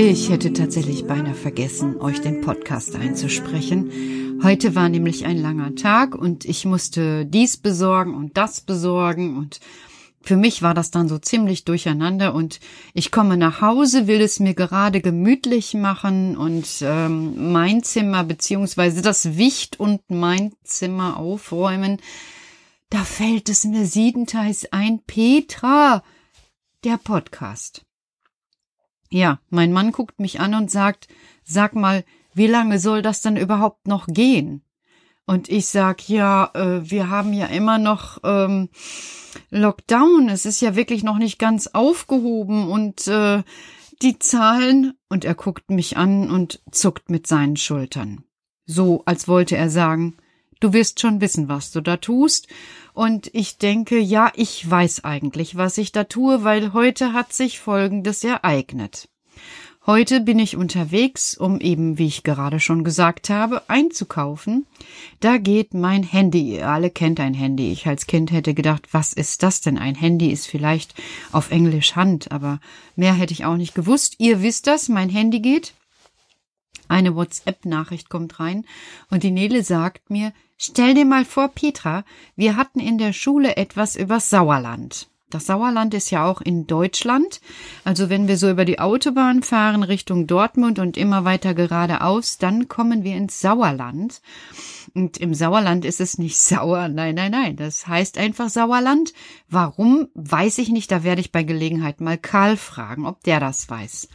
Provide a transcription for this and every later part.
Ich hätte tatsächlich beinahe vergessen, euch den Podcast einzusprechen. Heute war nämlich ein langer Tag und ich musste dies besorgen und das besorgen und für mich war das dann so ziemlich durcheinander und ich komme nach Hause, will es mir gerade gemütlich machen und ähm, mein Zimmer beziehungsweise das Wicht und mein Zimmer aufräumen. Da fällt es mir siebenteils ein, Petra, der Podcast. Ja, mein Mann guckt mich an und sagt, sag mal, wie lange soll das dann überhaupt noch gehen? Und ich sag, ja, äh, wir haben ja immer noch ähm, Lockdown. Es ist ja wirklich noch nicht ganz aufgehoben und äh, die Zahlen. Und er guckt mich an und zuckt mit seinen Schultern. So, als wollte er sagen, du wirst schon wissen, was du da tust. Und ich denke, ja, ich weiß eigentlich, was ich da tue, weil heute hat sich Folgendes ereignet. Heute bin ich unterwegs, um eben, wie ich gerade schon gesagt habe, einzukaufen. Da geht mein Handy. Ihr alle kennt ein Handy. Ich als Kind hätte gedacht, was ist das denn? Ein Handy ist vielleicht auf Englisch Hand, aber mehr hätte ich auch nicht gewusst. Ihr wisst das, mein Handy geht. Eine WhatsApp-Nachricht kommt rein und die Nele sagt mir, stell dir mal vor, Petra, wir hatten in der Schule etwas über Sauerland. Das Sauerland ist ja auch in Deutschland. Also wenn wir so über die Autobahn fahren Richtung Dortmund und immer weiter geradeaus, dann kommen wir ins Sauerland. Und im Sauerland ist es nicht sauer. Nein, nein, nein. Das heißt einfach Sauerland. Warum, weiß ich nicht. Da werde ich bei Gelegenheit mal Karl fragen, ob der das weiß.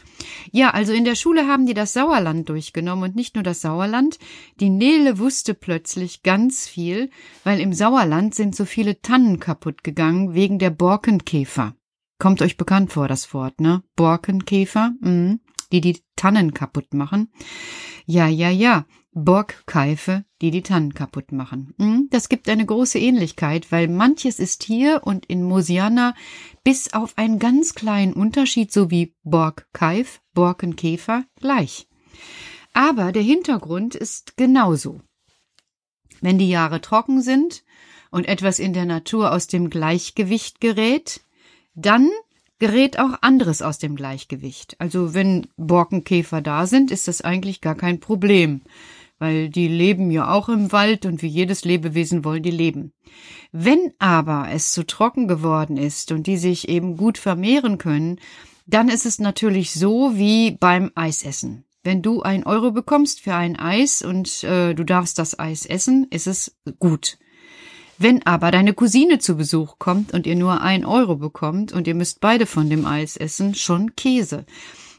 Ja, also in der Schule haben die das Sauerland durchgenommen und nicht nur das Sauerland. Die Nele wusste plötzlich ganz viel, weil im Sauerland sind so viele Tannen kaputt gegangen wegen der Borkenkäfer. Kommt euch bekannt vor, das Wort, ne? Borkenkäfer, mhm. die die Tannen kaputt machen. Ja, ja, ja. Borgkeife, die die Tannen kaputt machen. Mhm, das gibt eine große Ähnlichkeit, weil manches ist hier und in Mosiana bis auf einen ganz kleinen Unterschied sowie Borgkeif, Borkenkäfer gleich. Aber der Hintergrund ist genauso. Wenn die Jahre trocken sind und etwas in der Natur aus dem Gleichgewicht gerät, dann gerät auch anderes aus dem Gleichgewicht. Also wenn Borkenkäfer da sind, ist das eigentlich gar kein Problem weil die leben ja auch im Wald und wie jedes Lebewesen wollen die leben. Wenn aber es zu trocken geworden ist und die sich eben gut vermehren können, dann ist es natürlich so wie beim Eisessen. Wenn du ein Euro bekommst für ein Eis und äh, du darfst das Eis essen, ist es gut. Wenn aber deine Cousine zu Besuch kommt und ihr nur ein Euro bekommt und ihr müsst beide von dem Eis essen, schon Käse.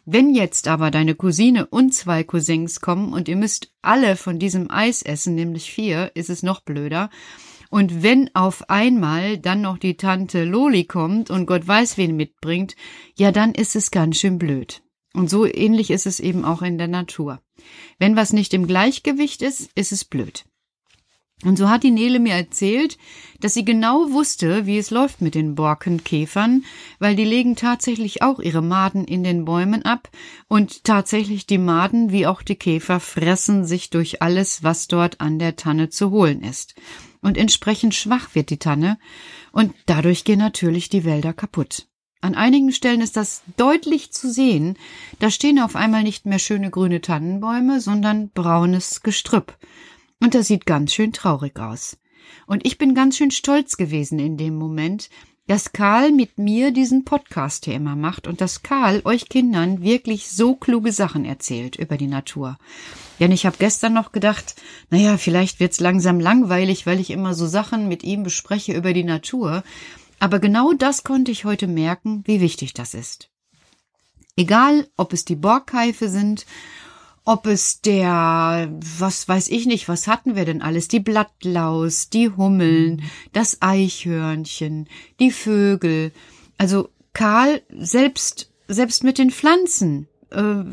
Wenn jetzt aber deine Cousine und zwei Cousins kommen und ihr müsst alle von diesem Eis essen, nämlich vier, ist es noch blöder. Und wenn auf einmal dann noch die Tante Loli kommt und Gott weiß wen mitbringt, ja, dann ist es ganz schön blöd. Und so ähnlich ist es eben auch in der Natur. Wenn was nicht im Gleichgewicht ist, ist es blöd. Und so hat die Nele mir erzählt, dass sie genau wusste, wie es läuft mit den Borkenkäfern, weil die legen tatsächlich auch ihre Maden in den Bäumen ab und tatsächlich die Maden wie auch die Käfer fressen sich durch alles, was dort an der Tanne zu holen ist. Und entsprechend schwach wird die Tanne und dadurch gehen natürlich die Wälder kaputt. An einigen Stellen ist das deutlich zu sehen. Da stehen auf einmal nicht mehr schöne grüne Tannenbäume, sondern braunes Gestrüpp. Und das sieht ganz schön traurig aus. Und ich bin ganz schön stolz gewesen in dem Moment, dass Karl mit mir diesen Podcast hier immer macht und dass Karl euch Kindern wirklich so kluge Sachen erzählt über die Natur. Denn ich habe gestern noch gedacht, naja, vielleicht wird's langsam langweilig, weil ich immer so Sachen mit ihm bespreche über die Natur. Aber genau das konnte ich heute merken, wie wichtig das ist. Egal, ob es die Borgkeife sind ob es der, was weiß ich nicht, was hatten wir denn alles? Die Blattlaus, die Hummeln, das Eichhörnchen, die Vögel. Also Karl, selbst, selbst mit den Pflanzen, äh,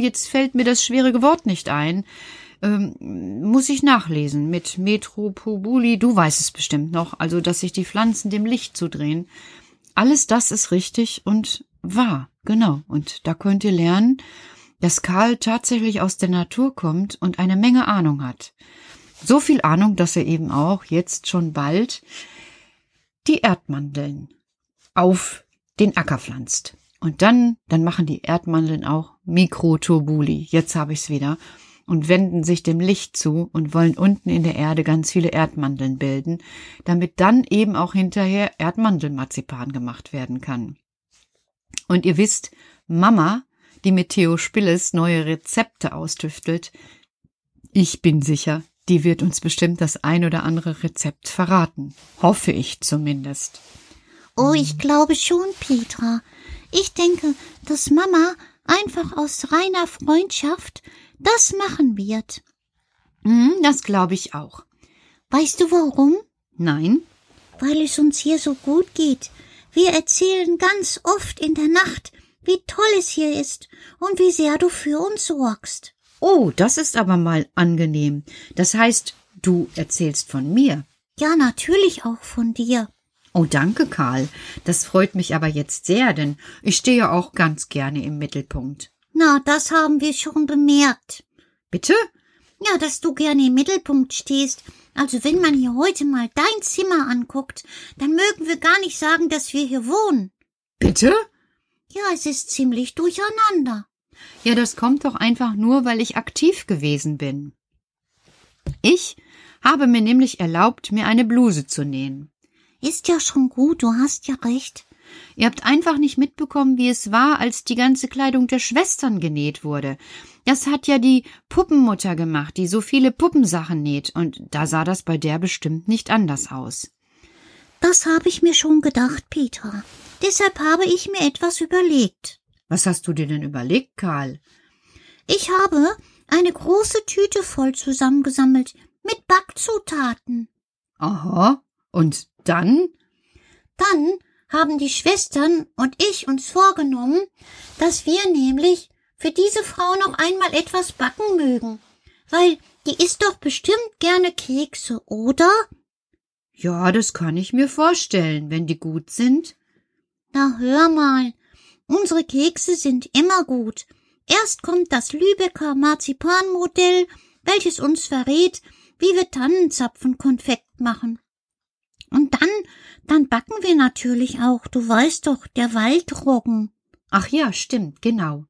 jetzt fällt mir das schwierige Wort nicht ein, ähm, muss ich nachlesen mit Metropobuli, du weißt es bestimmt noch, also dass sich die Pflanzen dem Licht zudrehen. Alles das ist richtig und wahr. Genau, und da könnt ihr lernen, dass Karl tatsächlich aus der Natur kommt und eine Menge Ahnung hat. So viel Ahnung, dass er eben auch jetzt schon bald die Erdmandeln auf den Acker pflanzt. Und dann, dann machen die Erdmandeln auch Mikrotobuli. Jetzt habe ich's wieder. Und wenden sich dem Licht zu und wollen unten in der Erde ganz viele Erdmandeln bilden, damit dann eben auch hinterher Erdmandelmarzipan gemacht werden kann. Und ihr wisst, Mama, die mit Theo Spilles neue Rezepte austüftelt, ich bin sicher, die wird uns bestimmt das ein oder andere Rezept verraten. Hoffe ich zumindest. Oh, ich glaube schon, Petra. Ich denke, dass Mama einfach aus reiner Freundschaft das machen wird. Hm, das glaube ich auch. Weißt du warum? Nein. Weil es uns hier so gut geht. Wir erzählen ganz oft in der Nacht, wie toll es hier ist und wie sehr du für uns sorgst. Oh, das ist aber mal angenehm. Das heißt, du erzählst von mir. Ja, natürlich auch von dir. Oh, danke, Karl. Das freut mich aber jetzt sehr, denn ich stehe auch ganz gerne im Mittelpunkt. Na, das haben wir schon bemerkt. Bitte? Ja, dass du gerne im Mittelpunkt stehst. Also wenn man hier heute mal dein Zimmer anguckt, dann mögen wir gar nicht sagen, dass wir hier wohnen. Bitte? Ja, es ist ziemlich durcheinander. Ja, das kommt doch einfach nur, weil ich aktiv gewesen bin. Ich habe mir nämlich erlaubt, mir eine Bluse zu nähen. Ist ja schon gut, du hast ja recht. Ihr habt einfach nicht mitbekommen, wie es war, als die ganze Kleidung der Schwestern genäht wurde. Das hat ja die Puppenmutter gemacht, die so viele Puppensachen näht, und da sah das bei der bestimmt nicht anders aus. Das habe ich mir schon gedacht, Petra. Deshalb habe ich mir etwas überlegt. Was hast du dir denn überlegt, Karl? Ich habe eine große Tüte voll zusammengesammelt mit Backzutaten. Aha. Und dann? Dann haben die Schwestern und ich uns vorgenommen, dass wir nämlich für diese Frau noch einmal etwas backen mögen. Weil die isst doch bestimmt gerne Kekse, oder? Ja, das kann ich mir vorstellen, wenn die gut sind. Na hör mal, unsere Kekse sind immer gut. Erst kommt das Lübecker Marzipanmodell, welches uns verrät, wie wir Tannenzapfenkonfekt machen. Und dann, dann backen wir natürlich auch, du weißt doch, der Waldroggen. Ach ja, stimmt, genau.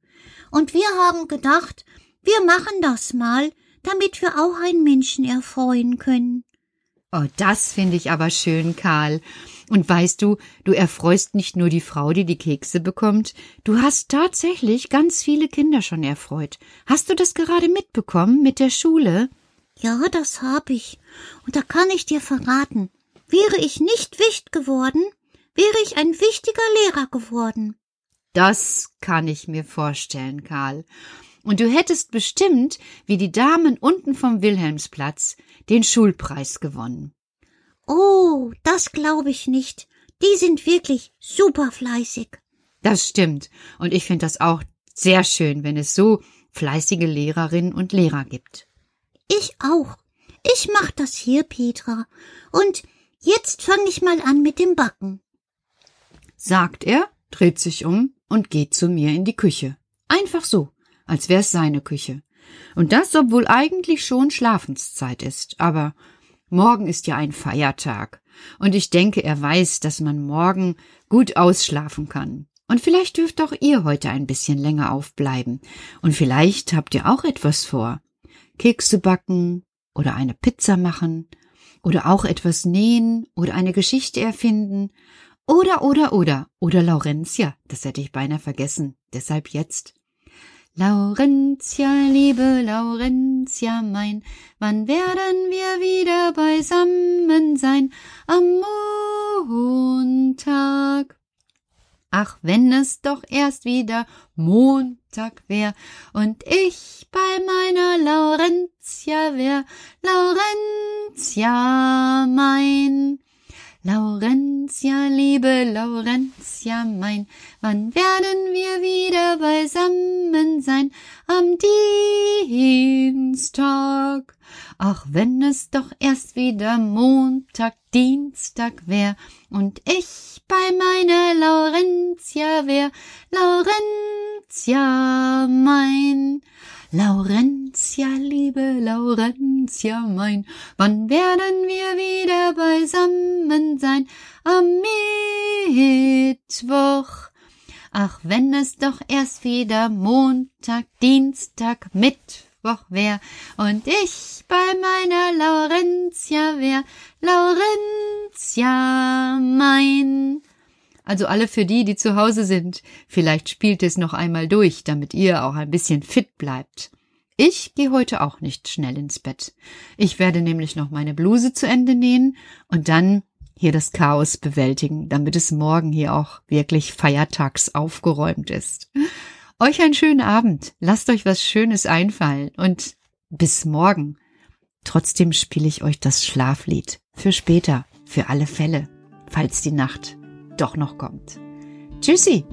Und wir haben gedacht, wir machen das mal, damit wir auch einen Menschen erfreuen können. Oh, das finde ich aber schön, Karl. Und weißt du, du erfreust nicht nur die Frau, die die Kekse bekommt, du hast tatsächlich ganz viele Kinder schon erfreut. Hast du das gerade mitbekommen mit der Schule? Ja, das hab ich. Und da kann ich dir verraten, Wäre ich nicht Wicht geworden, wäre ich ein wichtiger Lehrer geworden. Das kann ich mir vorstellen, Karl. Und du hättest bestimmt, wie die Damen unten vom Wilhelmsplatz, den Schulpreis gewonnen. Oh, das glaube ich nicht. Die sind wirklich super fleißig. Das stimmt. Und ich finde das auch sehr schön, wenn es so fleißige Lehrerinnen und Lehrer gibt. Ich auch. Ich mach das hier, Petra. Und jetzt fange ich mal an mit dem Backen. Sagt er, dreht sich um und geht zu mir in die Küche. Einfach so, als wär's seine Küche. Und das, obwohl eigentlich schon Schlafenszeit ist. Aber morgen ist ja ein Feiertag. Und ich denke, er weiß, dass man morgen gut ausschlafen kann. Und vielleicht dürft auch ihr heute ein bisschen länger aufbleiben. Und vielleicht habt ihr auch etwas vor. Kekse backen oder eine Pizza machen oder auch etwas nähen oder eine Geschichte erfinden oder, oder, oder, oder Laurentia, das hätte ich beinahe vergessen, deshalb jetzt. Laurentia, liebe Laurentia mein, wann werden wir wieder beisammen sein? Am Montag. Ach, wenn es doch erst wieder Montag wär und ich bei meiner Laurentia wär, Laurentia mein. Laurentia, liebe Laurentia mein, wann werden wir wieder beisammen sein? Am Dienstag. Ach, wenn es doch erst wieder Montag, Dienstag wär und ich bei meiner Laurentia wär, Laurentia mein. Laurentia, liebe Laurentia mein, wann werden wir wieder beisammen sein? Am Mittwoch. Ach, wenn es doch erst wieder Montag, Dienstag, Mittwoch wär und ich bei meiner Laurentia wär, Laurentia mein. Also alle für die, die zu Hause sind. Vielleicht spielt es noch einmal durch, damit ihr auch ein bisschen fit bleibt. Ich gehe heute auch nicht schnell ins Bett. Ich werde nämlich noch meine Bluse zu Ende nähen und dann hier das Chaos bewältigen, damit es morgen hier auch wirklich feiertags aufgeräumt ist. Euch einen schönen Abend. Lasst euch was Schönes einfallen und bis morgen. Trotzdem spiele ich euch das Schlaflied für später, für alle Fälle, falls die Nacht doch noch kommt. Tschüssi!